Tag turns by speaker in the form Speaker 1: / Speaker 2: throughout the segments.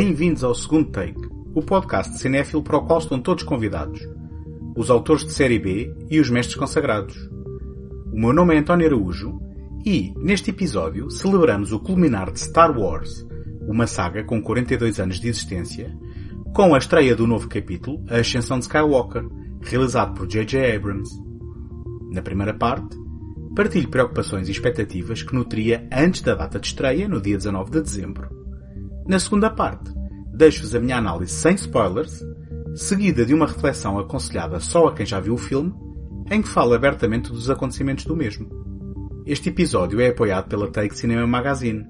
Speaker 1: Bem-vindos ao segundo take, o podcast de cinéfilo para o qual estão todos convidados. Os autores de série B e os mestres consagrados. O meu nome é António Araújo e, neste episódio, celebramos o culminar de Star Wars, uma saga com 42 anos de existência, com a estreia do novo capítulo, A Ascensão de Skywalker, realizado por J.J. Abrams. Na primeira parte, partilho preocupações e expectativas que nutria antes da data de estreia, no dia 19 de dezembro. Na segunda parte, deixo-vos a minha análise sem spoilers, seguida de uma reflexão aconselhada só a quem já viu o filme, em que falo abertamente dos acontecimentos do mesmo. Este episódio é apoiado pela Take Cinema Magazine.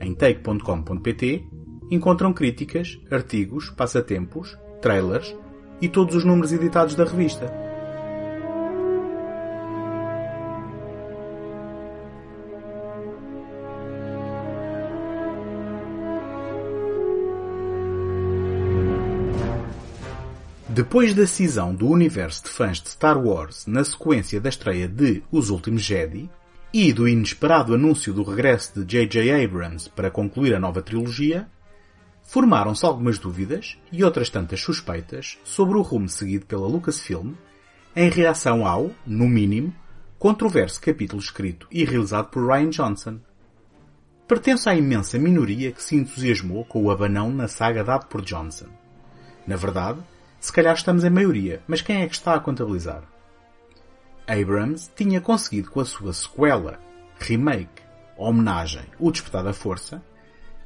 Speaker 1: Em take.com.pt encontram críticas, artigos, passatempos, trailers e todos os números editados da revista. Depois da cisão do universo de fãs de Star Wars na sequência da estreia de Os Últimos Jedi e do inesperado anúncio do regresso de J.J. Abrams para concluir a nova trilogia, formaram-se algumas dúvidas e outras tantas suspeitas sobre o rumo seguido pela Lucasfilm em reação ao, no mínimo, controverso capítulo escrito e realizado por Ryan Johnson. Pertenço à imensa minoria que se entusiasmou com o abanão na saga dado por Johnson. Na verdade, se calhar estamos em maioria, mas quem é que está a contabilizar? Abrams tinha conseguido com a sua sequela, remake, homenagem, O Despertar da Força,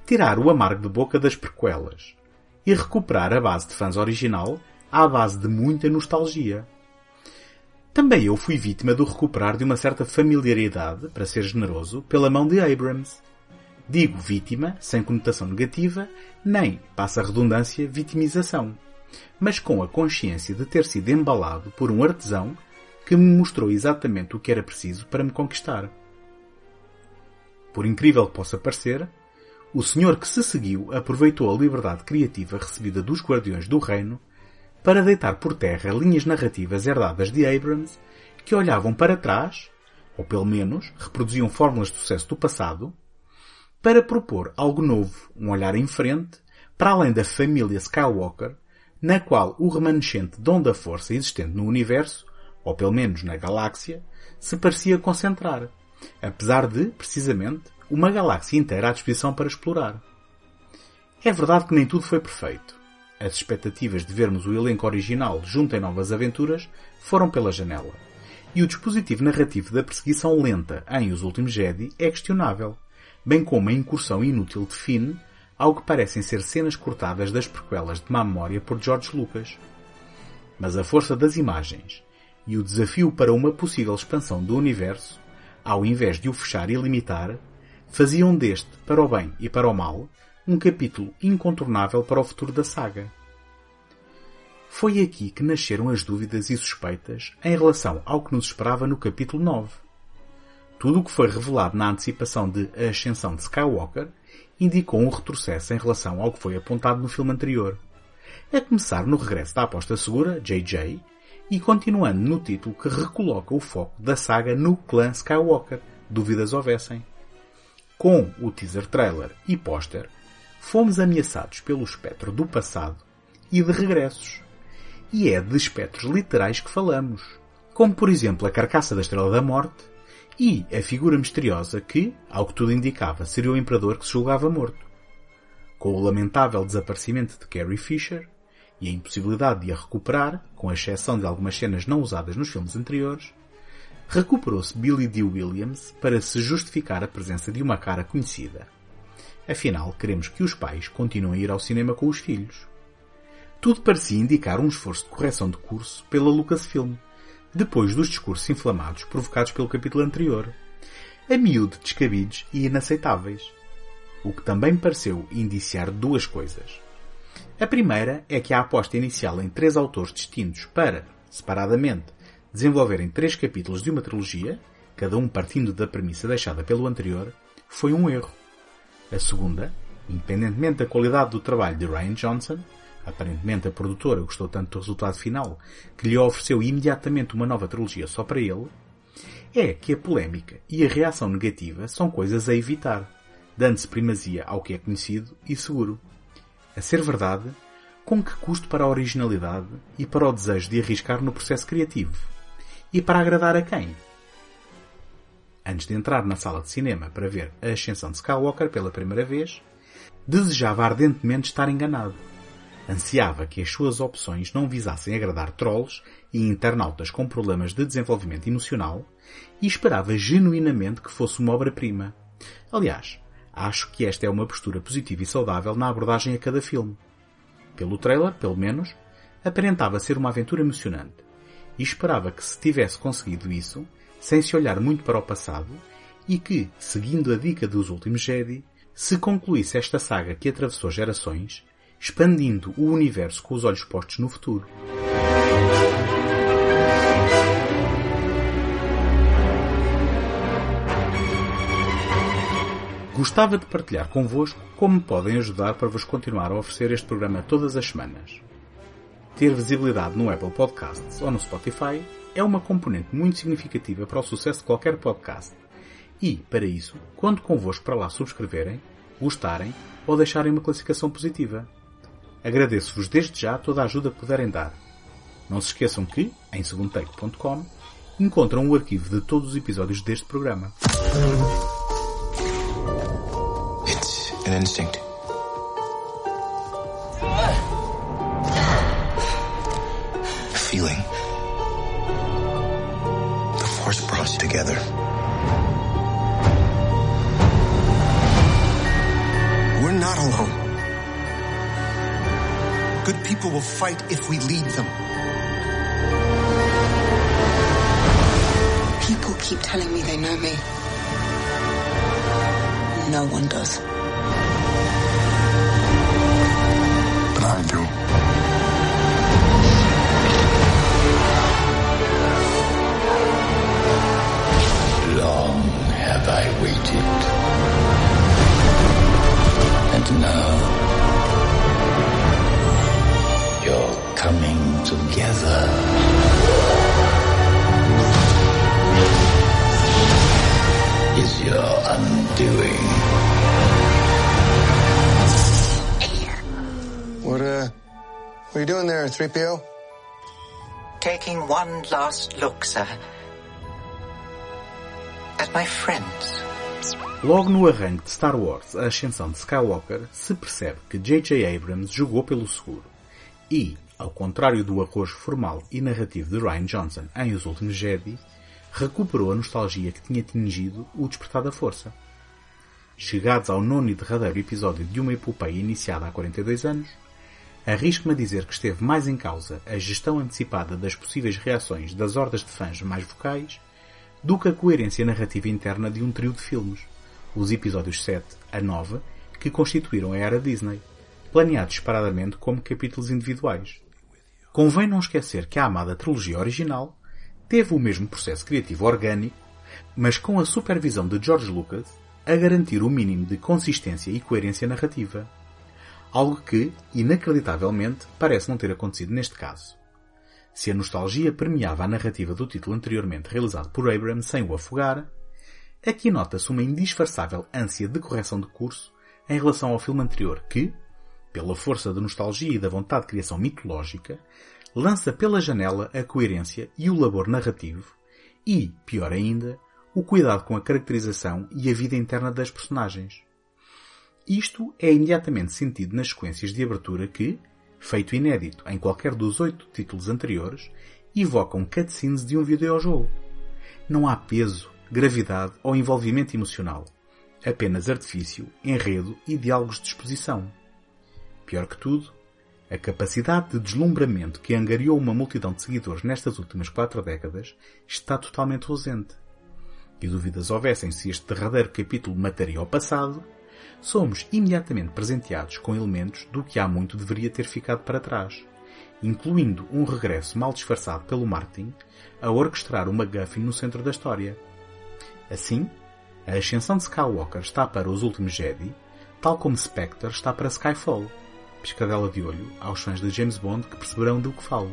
Speaker 1: tirar o amargo de boca das prequelas e recuperar a base de fãs original à base de muita nostalgia. Também eu fui vítima do recuperar de uma certa familiaridade, para ser generoso, pela mão de Abrams. Digo vítima, sem conotação negativa, nem, passa a redundância, vitimização mas com a consciência de ter sido embalado por um artesão que me mostrou exatamente o que era preciso para me conquistar. Por incrível que possa parecer, o senhor que se seguiu aproveitou a liberdade criativa recebida dos Guardiões do Reino para deitar por terra linhas narrativas herdadas de Abrams que olhavam para trás, ou pelo menos reproduziam fórmulas de sucesso do passado, para propor algo novo, um olhar em frente, para além da família Skywalker na qual o remanescente dom da força existente no universo, ou pelo menos na galáxia, se parecia concentrar, apesar de, precisamente, uma galáxia inteira à disposição para explorar. É verdade que nem tudo foi perfeito. As expectativas de vermos o elenco original junto em novas aventuras foram pela janela. E o dispositivo narrativo da perseguição lenta em Os Últimos Jedi é questionável, bem como a incursão inútil de Finn ao que parecem ser cenas cortadas das prequelas de má memória por George Lucas. Mas a força das imagens e o desafio para uma possível expansão do universo, ao invés de o fechar e limitar, faziam deste, para o bem e para o mal, um capítulo incontornável para o futuro da saga. Foi aqui que nasceram as dúvidas e suspeitas em relação ao que nos esperava no capítulo 9. Tudo o que foi revelado na antecipação de A Ascensão de Skywalker indicou um retrocesso em relação ao que foi apontado no filme anterior. A começar no regresso da aposta segura, JJ, e continuando no título que recoloca o foco da saga no clã Skywalker, dúvidas houvessem. Com o teaser trailer e póster, fomos ameaçados pelo espectro do passado e de regressos. E é de espectros literais que falamos, como por exemplo a carcaça da Estrela da Morte, e a figura misteriosa que, ao que tudo indicava, seria o imperador que se julgava morto. Com o lamentável desaparecimento de Carrie Fisher e a impossibilidade de a recuperar, com exceção de algumas cenas não usadas nos filmes anteriores, recuperou-se Billy D. Williams para se justificar a presença de uma cara conhecida. Afinal, queremos que os pais continuem a ir ao cinema com os filhos. Tudo parecia indicar um esforço de correção de curso pela Lucasfilm, depois dos discursos inflamados provocados pelo capítulo anterior, a miúdo descabidos e inaceitáveis. O que também pareceu indiciar duas coisas. A primeira é que a aposta inicial em três autores distintos para, separadamente, desenvolverem três capítulos de uma trilogia, cada um partindo da premissa deixada pelo anterior, foi um erro. A segunda, independentemente da qualidade do trabalho de Ryan Johnson, Aparentemente a produtora gostou tanto do resultado final que lhe ofereceu imediatamente uma nova trilogia só para ele. É que a polémica e a reação negativa são coisas a evitar, dando-se primazia ao que é conhecido e seguro. A ser verdade, com que custo para a originalidade e para o desejo de arriscar no processo criativo? E para agradar a quem? Antes de entrar na sala de cinema para ver a ascensão de Skywalker pela primeira vez, desejava ardentemente estar enganado. Ansiava que as suas opções não visassem agradar trolls e internautas com problemas de desenvolvimento emocional e esperava genuinamente que fosse uma obra-prima. Aliás, acho que esta é uma postura positiva e saudável na abordagem a cada filme. Pelo trailer, pelo menos, aparentava ser uma aventura emocionante e esperava que se tivesse conseguido isso, sem se olhar muito para o passado, e que, seguindo a dica dos últimos Jedi, se concluísse esta saga que atravessou gerações, expandindo o universo com os olhos postos no futuro. Gostava de partilhar convosco como me podem ajudar para vos continuar a oferecer este programa todas as semanas. Ter visibilidade no Apple Podcasts ou no Spotify é uma componente muito significativa para o sucesso de qualquer podcast e, para isso, conto convosco para lá subscreverem, gostarem ou deixarem uma classificação positiva. Agradeço-vos desde já toda a ajuda que puderem dar. Não se esqueçam que, em segundotake.com, encontram o arquivo de todos os episódios deste programa.
Speaker 2: It's an instinct. A feeling. The force brought us together. People will fight if we lead them.
Speaker 3: People keep telling me they know me. No one does.
Speaker 2: But I do.
Speaker 4: Long have I waited. And now coming together. Is your undoing.
Speaker 2: What, uh, what are you doing there, 3PO?
Speaker 5: Taking one last look, sir. At my friends.
Speaker 1: Logo no arranque de Star Wars A Ascensão de Skywalker, se percebe que J.J. Abrams jogou pelo seguro e, ao contrário do arrojo formal e narrativo de Ryan Johnson em Os Últimos Jedi, recuperou a nostalgia que tinha tingido o Despertar da Força. Chegados ao nono e derradeiro episódio de uma epopeia iniciada há 42 anos, arrisco-me a dizer que esteve mais em causa a gestão antecipada das possíveis reações das hordas de fãs mais vocais do que a coerência narrativa interna de um trio de filmes, os episódios 7 a 9, que constituíram a era Disney, planeados separadamente como capítulos individuais. Convém não esquecer que a amada trilogia original teve o mesmo processo criativo orgânico, mas com a supervisão de George Lucas a garantir o mínimo de consistência e coerência narrativa. Algo que, inacreditavelmente, parece não ter acontecido neste caso. Se a nostalgia permeava a narrativa do título anteriormente realizado por Abrams sem o afogar, aqui nota-se uma indisfarçável ânsia de correção de curso em relação ao filme anterior que, pela força da nostalgia e da vontade de criação mitológica, lança pela janela a coerência e o labor narrativo e, pior ainda, o cuidado com a caracterização e a vida interna das personagens. Isto é imediatamente sentido nas sequências de abertura que, feito inédito em qualquer dos oito títulos anteriores, evocam cutscenes de um videojogo. Não há peso, gravidade ou envolvimento emocional. Apenas artifício, enredo e diálogos de exposição. Pior que tudo, a capacidade de deslumbramento que angariou uma multidão de seguidores nestas últimas quatro décadas está totalmente ausente. E dúvidas houvessem se este derradeiro capítulo mataria ao passado, somos imediatamente presenteados com elementos do que há muito deveria ter ficado para trás, incluindo um regresso mal disfarçado pelo marketing a orquestrar uma MacGuffin no centro da história. Assim, a ascensão de Skywalker está para os últimos Jedi, tal como Spectre está para Skyfall, piscadela de olho aos fãs de James Bond que perceberão do que falo.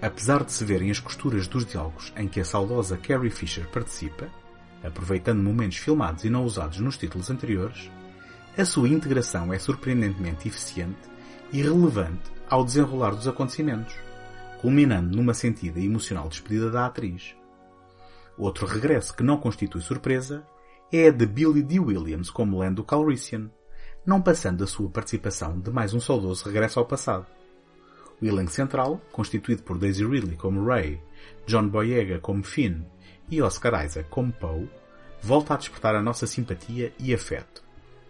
Speaker 1: Apesar de se verem as costuras dos diálogos em que a saudosa Carrie Fisher participa, aproveitando momentos filmados e não usados nos títulos anteriores, a sua integração é surpreendentemente eficiente e relevante ao desenrolar dos acontecimentos, culminando numa sentida e emocional despedida da atriz. Outro regresso que não constitui surpresa é a de Billy D. Williams como Lando Calrissian, não passando da sua participação de mais um saudoso regresso ao passado. O elenco central, constituído por Daisy Ridley como Ray, John Boyega como Finn e Oscar Isaac como Poe, volta a despertar a nossa simpatia e afeto,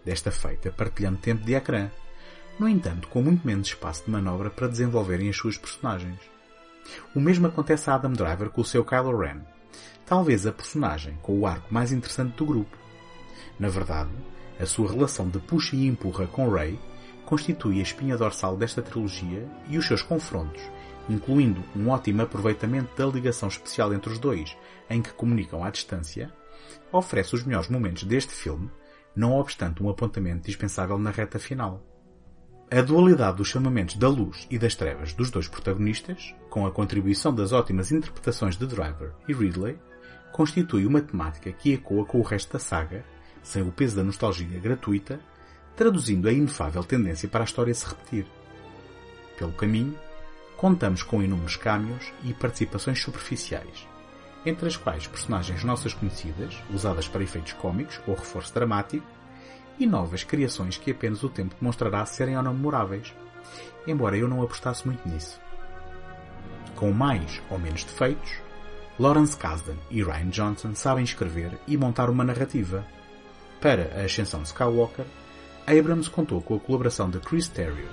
Speaker 1: desta feita partilhando tempo de ecrã, no entanto com muito menos espaço de manobra para desenvolverem as suas personagens. O mesmo acontece a Adam Driver com o seu Kylo Ren, talvez a personagem com o arco mais interessante do grupo. Na verdade, a sua relação de puxa e empurra com Rey constitui a espinha dorsal desta trilogia e os seus confrontos, incluindo um ótimo aproveitamento da ligação especial entre os dois, em que comunicam à distância, oferece os melhores momentos deste filme, não obstante um apontamento dispensável na reta final. A dualidade dos chamamentos da luz e das trevas dos dois protagonistas, com a contribuição das ótimas interpretações de Driver e Ridley, constitui uma temática que ecoa com o resto da saga, sem o peso da nostalgia gratuita, traduzindo a inefável tendência para a história se repetir. Pelo caminho, contamos com inúmeros cameos e participações superficiais, entre as quais personagens nossas conhecidas, usadas para efeitos cómicos ou reforço dramático, e novas criações que apenas o tempo demonstrará serem ou não memoráveis, embora eu não apostasse muito nisso. Com mais ou menos defeitos, Lawrence Kasdan e Ryan Johnson sabem escrever e montar uma narrativa. Para a ascensão de Skywalker, Abrams contou com a colaboração de Chris Terrio,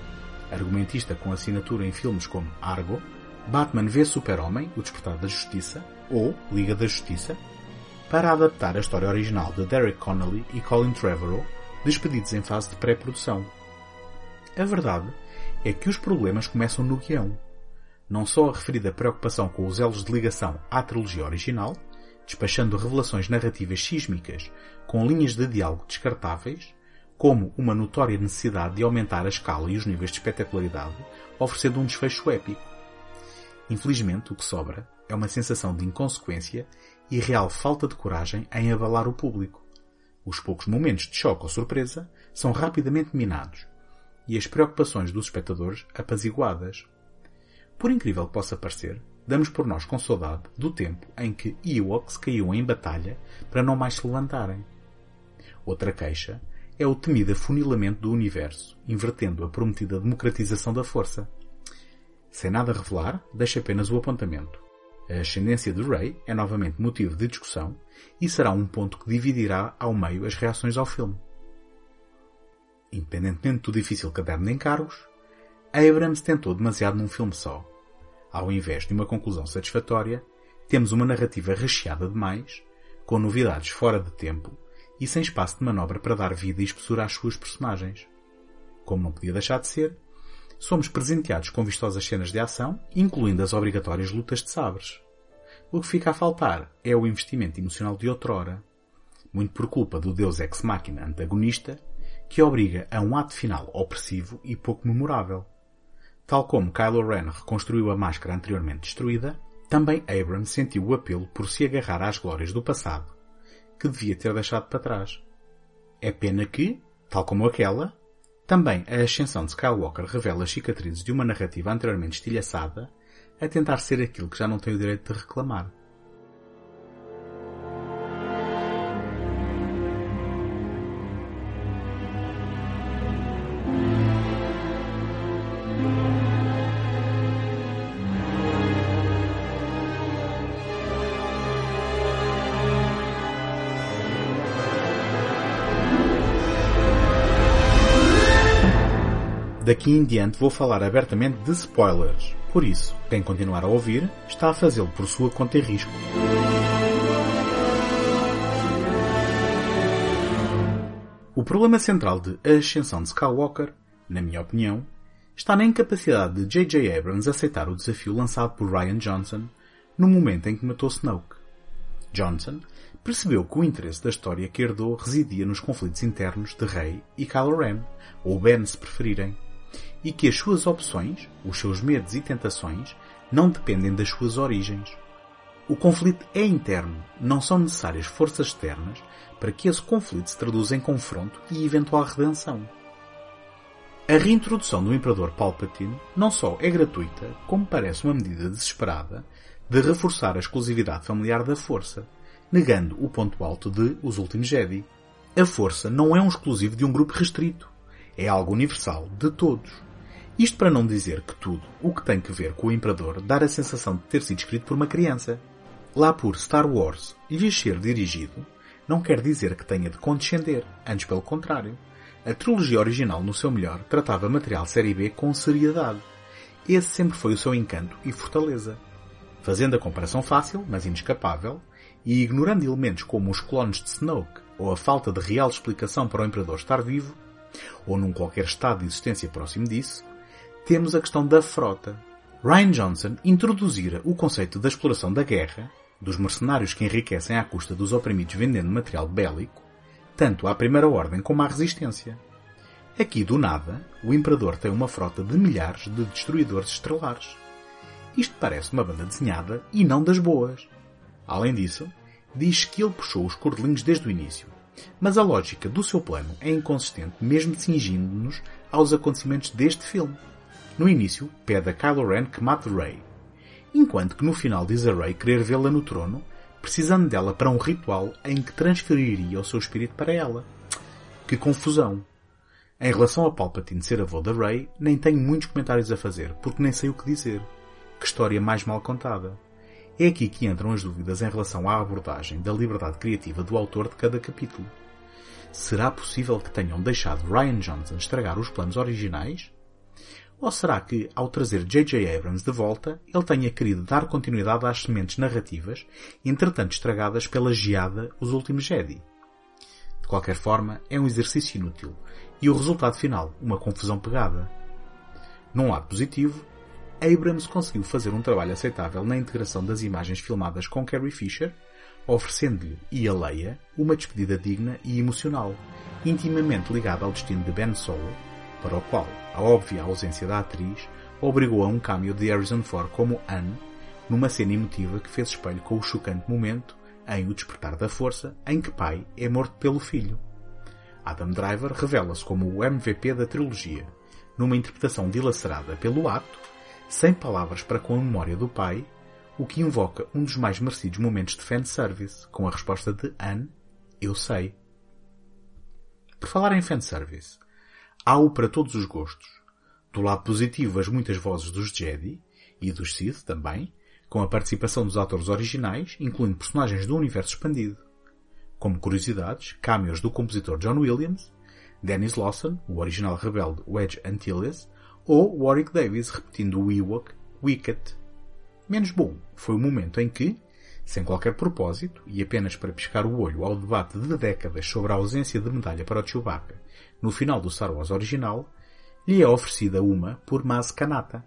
Speaker 1: argumentista com assinatura em filmes como Argo, Batman v Super-Homem, O Despertar da Justiça, ou Liga da Justiça, para adaptar a história original de Derek Connolly e Colin Trevorrow, despedidos em fase de pré-produção. A verdade é que os problemas começam no guião. Não só a referida preocupação com os elos de ligação à trilogia original, despachando revelações narrativas sísmicas com linhas de diálogo descartáveis, como uma notória necessidade de aumentar a escala e os níveis de espetacularidade, oferecendo um desfecho épico. Infelizmente, o que sobra é uma sensação de inconsequência e real falta de coragem em abalar o público. Os poucos momentos de choque ou surpresa são rapidamente minados e as preocupações dos espectadores apaziguadas. Por incrível que possa parecer, damos por nós com saudade do tempo em que Ewoks caíam em batalha para não mais se levantarem. Outra queixa é o temido afunilamento do universo, invertendo a prometida democratização da força. Sem nada revelar, deixa apenas o apontamento. A ascendência de Rey é novamente motivo de discussão e será um ponto que dividirá ao meio as reações ao filme. Independentemente do difícil caderno de encargos, Abrams tentou demasiado num filme só. Ao invés de uma conclusão satisfatória, temos uma narrativa recheada demais, com novidades fora de tempo e sem espaço de manobra para dar vida e espessura às suas personagens. Como não podia deixar de ser, somos presenteados com vistosas cenas de ação, incluindo as obrigatórias lutas de sabres. O que fica a faltar é o investimento emocional de outrora, muito por culpa do deus ex machina antagonista, que obriga a um ato final opressivo e pouco memorável. Tal como Kylo Ren reconstruiu a máscara anteriormente destruída, também Abrams sentiu o apelo por se agarrar às glórias do passado, que devia ter deixado para trás. É pena que, tal como aquela, também a ascensão de Skywalker revela as cicatrizes de uma narrativa anteriormente estilhaçada a tentar ser aquilo que já não tem o direito de reclamar. Daqui em diante vou falar abertamente de spoilers. Por isso, quem continuar a ouvir está a fazê-lo por sua conta e risco. O problema central de A Ascensão de Skywalker, na minha opinião, está na incapacidade de J.J. Abrams aceitar o desafio lançado por Ryan Johnson no momento em que matou Snoke. Johnson percebeu que o interesse da história que herdou residia nos conflitos internos de Rey e Kylo Ren, ou Ben se preferirem, e que as suas opções, os seus medos e tentações, não dependem das suas origens. O conflito é interno, não são necessárias forças externas para que esse conflito se traduza em confronto e eventual redenção. A reintrodução do Imperador Palpatine não só é gratuita, como parece uma medida desesperada de reforçar a exclusividade familiar da Força, negando o ponto alto de Os Últimos Jedi. A Força não é um exclusivo de um grupo restrito, é algo universal de todos. Isto para não dizer que tudo o que tem que ver com o Imperador dar a sensação de ter sido escrito por uma criança. Lá por Star Wars lhe ser dirigido, não quer dizer que tenha de condescender, antes pelo contrário. A trilogia original, no seu melhor, tratava material série B com seriedade. Esse sempre foi o seu encanto e fortaleza. Fazendo a comparação fácil, mas inescapável, e ignorando elementos como os clones de Snoke ou a falta de real explicação para o Imperador estar vivo, ou num qualquer estado de existência próximo disso, temos a questão da frota. Ryan Johnson introduzira o conceito da exploração da guerra, dos mercenários que enriquecem à custa dos oprimidos vendendo material bélico, tanto à Primeira Ordem como à Resistência. Aqui, do nada, o Imperador tem uma frota de milhares de destruidores estrelares. Isto parece uma banda desenhada e não das boas. Além disso, diz que ele puxou os cordelinhos desde o início. Mas a lógica do seu plano é inconsistente mesmo cingindo-nos aos acontecimentos deste filme. No início, pede a Kylo Ren que mate Rey. Enquanto que no final diz a Rey querer vê-la no trono, precisando dela para um ritual em que transferiria o seu espírito para ela. Que confusão! Em relação a Palpatine ser avô da Rey, nem tenho muitos comentários a fazer, porque nem sei o que dizer. Que história mais mal contada. É aqui que entram as dúvidas em relação à abordagem da liberdade criativa do autor de cada capítulo. Será possível que tenham deixado Ryan Johnson estragar os planos originais? Ou será que, ao trazer J.J. Abrams de volta, ele tenha querido dar continuidade às sementes narrativas, entretanto estragadas pela geada Os Últimos Jedi? De qualquer forma, é um exercício inútil, e o resultado final, uma confusão pegada. Num lado positivo, Abrams conseguiu fazer um trabalho aceitável na integração das imagens filmadas com Carrie Fisher, oferecendo-lhe e a Leia uma despedida digna e emocional, intimamente ligada ao destino de Ben Solo, para o qual a óbvia ausência da atriz obrigou a um cameo de Harrison Ford como Anne, numa cena emotiva que fez espelho com o chocante momento em O Despertar da Força, em que pai é morto pelo filho. Adam Driver revela-se como o MVP da trilogia, numa interpretação dilacerada pelo ato, sem palavras para com a memória do pai, o que invoca um dos mais merecidos momentos de fanservice, com a resposta de Anne, eu sei. Por falar em fanservice, há-o para todos os gostos. Do lado positivo, as muitas vozes dos Jedi, e dos Sith também, com a participação dos atores originais, incluindo personagens do universo expandido. Como curiosidades, cameos do compositor John Williams, Dennis Lawson, o original rebelde Wedge Antilles, ou Warwick Davis repetindo o Ewok Wicket. Menos bom foi o momento em que, sem qualquer propósito e apenas para piscar o olho ao debate de décadas sobre a ausência de medalha para o Chewbacca no final do Star Wars original, lhe é oferecida uma por Maz Kanata.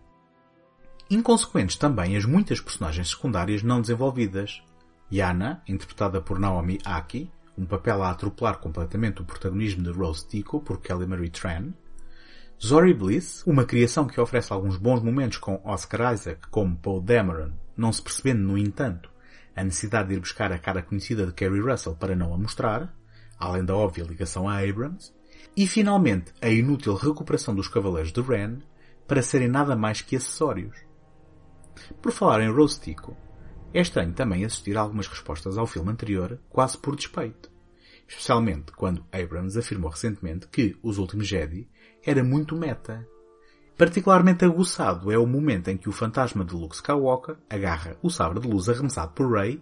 Speaker 1: Inconsequentes também as muitas personagens secundárias não desenvolvidas. Yana, interpretada por Naomi Aki, um papel a atropelar completamente o protagonismo de Rose Tico por Kelly Marie Tran, Zori Bliss, uma criação que oferece alguns bons momentos com Oscar Isaac como Paul Dameron, não se percebendo, no entanto, a necessidade de ir buscar a cara conhecida de Kerry Russell para não a mostrar, além da óbvia ligação a Abrams, e finalmente a inútil recuperação dos Cavaleiros de Ren para serem nada mais que acessórios. Por falar em Rose Tico, é estranho também assistir algumas respostas ao filme anterior quase por despeito. Especialmente quando Abrams afirmou recentemente que Os Últimos Jedi era muito meta. Particularmente aguçado é o momento em que o fantasma de Luke Skywalker agarra o sabre de luz arremessado por Rey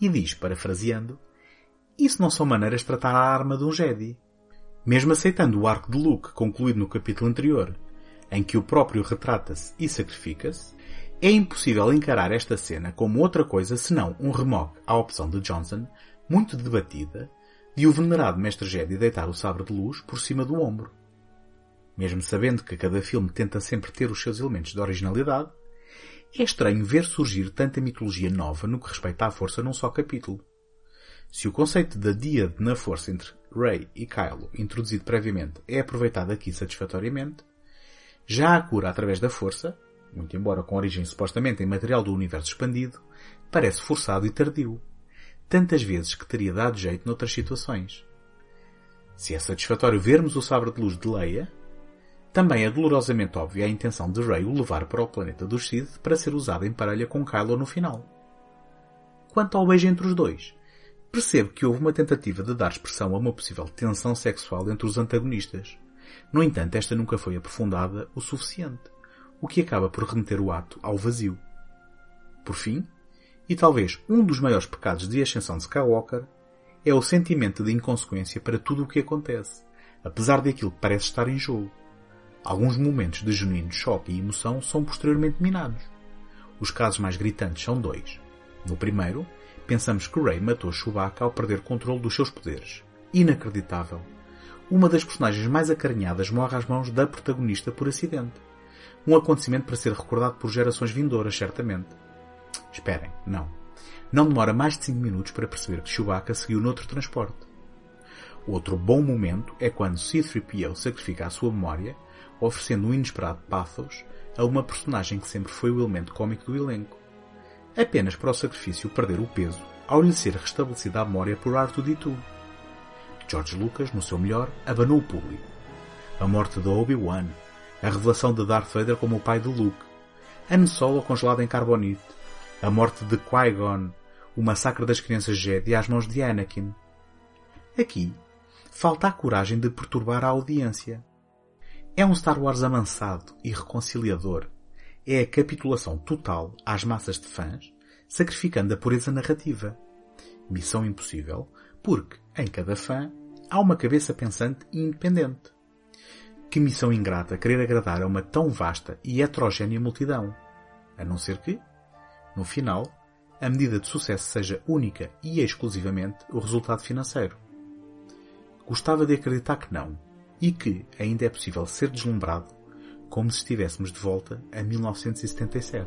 Speaker 1: e diz, parafraseando, Isso não são maneiras de tratar a arma de um Jedi. Mesmo aceitando o arco de Luke concluído no capítulo anterior, em que o próprio retrata-se e sacrifica-se, é impossível encarar esta cena como outra coisa senão um remoque à opção de Johnson, muito debatida, de o venerado mestre Jedi deitar o sabre de luz por cima do ombro. Mesmo sabendo que cada filme tenta sempre ter os seus elementos de originalidade, é estranho ver surgir tanta mitologia nova no que respeita à força num só capítulo. Se o conceito da díade na força entre Rey e Kylo, introduzido previamente, é aproveitado aqui satisfatoriamente, já a cura através da força, muito embora com origem supostamente em material do universo expandido, parece forçado e tardio, tantas vezes que teria dado jeito noutras situações. Se é satisfatório vermos o sabre de luz de Leia, também é dolorosamente óbvia a intenção de Rey o levar para o planeta dos Sith para ser usado em parelha com Kylo no final. Quanto ao beijo entre os dois, percebo que houve uma tentativa de dar expressão a uma possível tensão sexual entre os antagonistas. No entanto, esta nunca foi aprofundada o suficiente, o que acaba por remeter o ato ao vazio. Por fim, e talvez um dos maiores pecados de ascensão de Skywalker, é o sentimento de inconsequência para tudo o que acontece, apesar daquilo que parece estar em jogo. Alguns momentos de genuíno choque e emoção são posteriormente minados. Os casos mais gritantes são dois. No primeiro, pensamos que Rey matou Chewbacca ao perder controle dos seus poderes. Inacreditável. Uma das personagens mais acarinhadas morre às mãos da protagonista por acidente. Um acontecimento para ser recordado por gerações vindouras, certamente. Esperem, não. Não demora mais de 5 minutos para perceber que Chewbacca seguiu noutro transporte. Outro bom momento é quando C-3PO sacrifica a sua memória, oferecendo um inesperado pathos a uma personagem que sempre foi o elemento cómico do elenco. Apenas para o sacrifício perder o peso ao lhe ser restabelecida a memória por R2-D2. George Lucas, no seu melhor, abanou o público. A morte de Obi-Wan, a revelação de Darth Vader como o pai de Luke, Han Solo congelado em carbonite, a morte de Qui-Gon, o massacre das crianças Jedi às mãos de Anakin. Aqui, falta a coragem de perturbar a audiência. É um Star Wars amansado e reconciliador. É a capitulação total às massas de fãs, sacrificando a pureza narrativa. Missão impossível, porque, em cada fã, há uma cabeça pensante e independente. Que missão ingrata querer agradar a uma tão vasta e heterogénea multidão. A não ser que, no final, a medida de sucesso seja única e exclusivamente o resultado financeiro. Gostava de acreditar que não, e que ainda é possível ser deslumbrado como se estivéssemos de volta a 1977.